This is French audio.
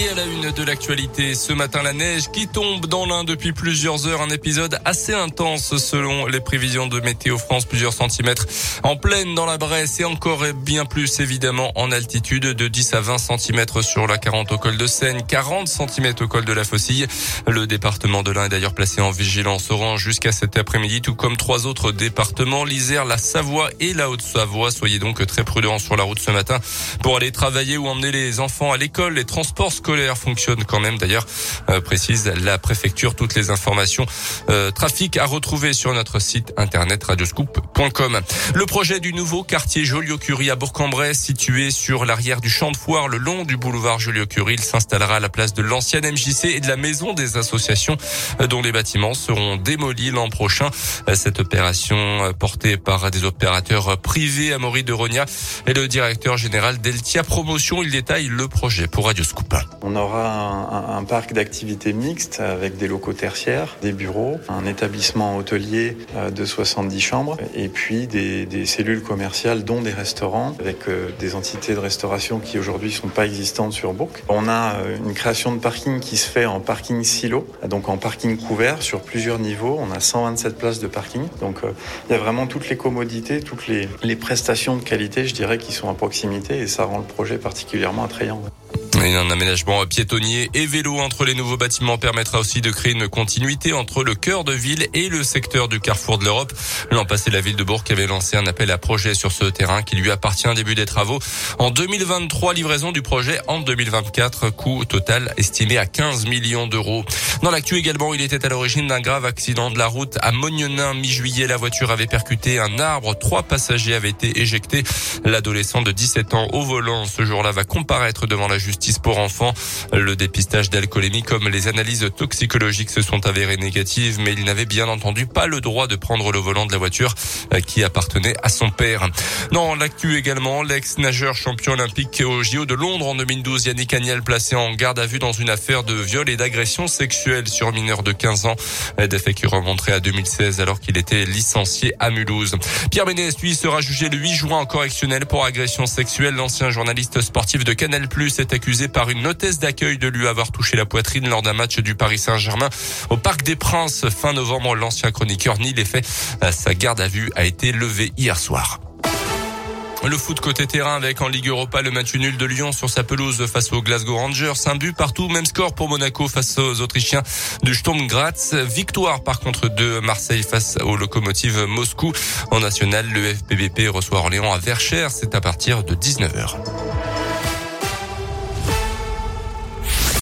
Et à la une de l'actualité, ce matin, la neige qui tombe dans l'Ain depuis plusieurs heures. Un épisode assez intense selon les prévisions de Météo France. Plusieurs centimètres en pleine dans la Bresse et encore bien plus évidemment en altitude de 10 à 20 centimètres sur la 40 au col de Seine, 40 centimètres au col de la Faucille. Le département de l'Ain est d'ailleurs placé en vigilance orange jusqu'à cet après-midi, tout comme trois autres départements, l'Isère, la Savoie et la Haute-Savoie. Soyez donc très prudents sur la route ce matin pour aller travailler ou emmener les enfants à l'école. Les transports fonctionne quand même. D'ailleurs, euh, précise la préfecture. Toutes les informations euh, trafic à retrouver sur notre site internet radioscoop.com. Le projet du nouveau quartier Joliot-Curie à Bourg-en-Bresse, situé sur l'arrière du champ de foire le long du boulevard Joliot-Curie, il s'installera à la place de l'ancienne MJC et de la maison des associations euh, dont les bâtiments seront démolis l'an prochain. Cette opération portée par des opérateurs privés, Amaury de Rogna et le directeur général d'Eltia Promotion. Il détaille le projet pour Radioscoop. On aura un, parc d'activités mixtes avec des locaux tertiaires, des bureaux, un établissement hôtelier euh, de 70 chambres et puis des, des cellules commerciales dont des restaurants avec euh, des entités de restauration qui aujourd'hui sont pas existantes sur Bourg. On a euh, une création de parking qui se fait en parking silo, donc en parking couvert sur plusieurs niveaux. On a 127 places de parking. Donc il y a vraiment toutes les commodités, toutes les, les prestations de qualité, je dirais, qui sont à proximité et ça rend le projet particulièrement attrayant. Et un aménagement piétonnier et vélo entre les nouveaux bâtiments permettra aussi de créer une continuité entre le cœur de ville et le secteur du carrefour de l'Europe. L'an passé, la ville de Bourg avait lancé un appel à projet sur ce terrain qui lui appartient début des travaux. En 2023, livraison du projet en 2024, coût total estimé à 15 millions d'euros. Dans l'actu également, il était à l'origine d'un grave accident de la route à Mognenin. Mi-juillet, la voiture avait percuté un arbre. Trois passagers avaient été éjectés. L'adolescent de 17 ans au volant ce jour-là va comparaître devant la justice pour enfants. Le dépistage d'alcoolémie comme les analyses toxicologiques se sont avérées négatives, mais il n'avait bien entendu pas le droit de prendre le volant de la voiture euh, qui appartenait à son père. Dans l'actu également, l'ex-nageur champion olympique au JO de Londres en 2012, Yannick Agnel placé en garde à vue dans une affaire de viol et d'agression sexuelle sur mineur de 15 ans. Des faits qui remonteraient à 2016 alors qu'il était licencié à Mulhouse. Pierre Ménès, lui, sera jugé le 8 juin en correctionnel pour agression sexuelle. L'ancien journaliste sportif de Canal Plus est accusé par une hôtesse d'accueil de lui avoir touché la poitrine lors d'un match du Paris Saint-Germain au Parc des Princes fin novembre. L'ancien chroniqueur nie les faits. Sa garde à vue a été levée hier soir. Le foot côté terrain avec en Ligue Europa le match nul de Lyon sur sa pelouse face aux Glasgow Rangers. Un but partout, même score pour Monaco face aux Autrichiens du Sturm Graz. Victoire par contre de Marseille face au locomotive Moscou. En national, le FBBP reçoit Orléans à Verchères. C'est à partir de 19h.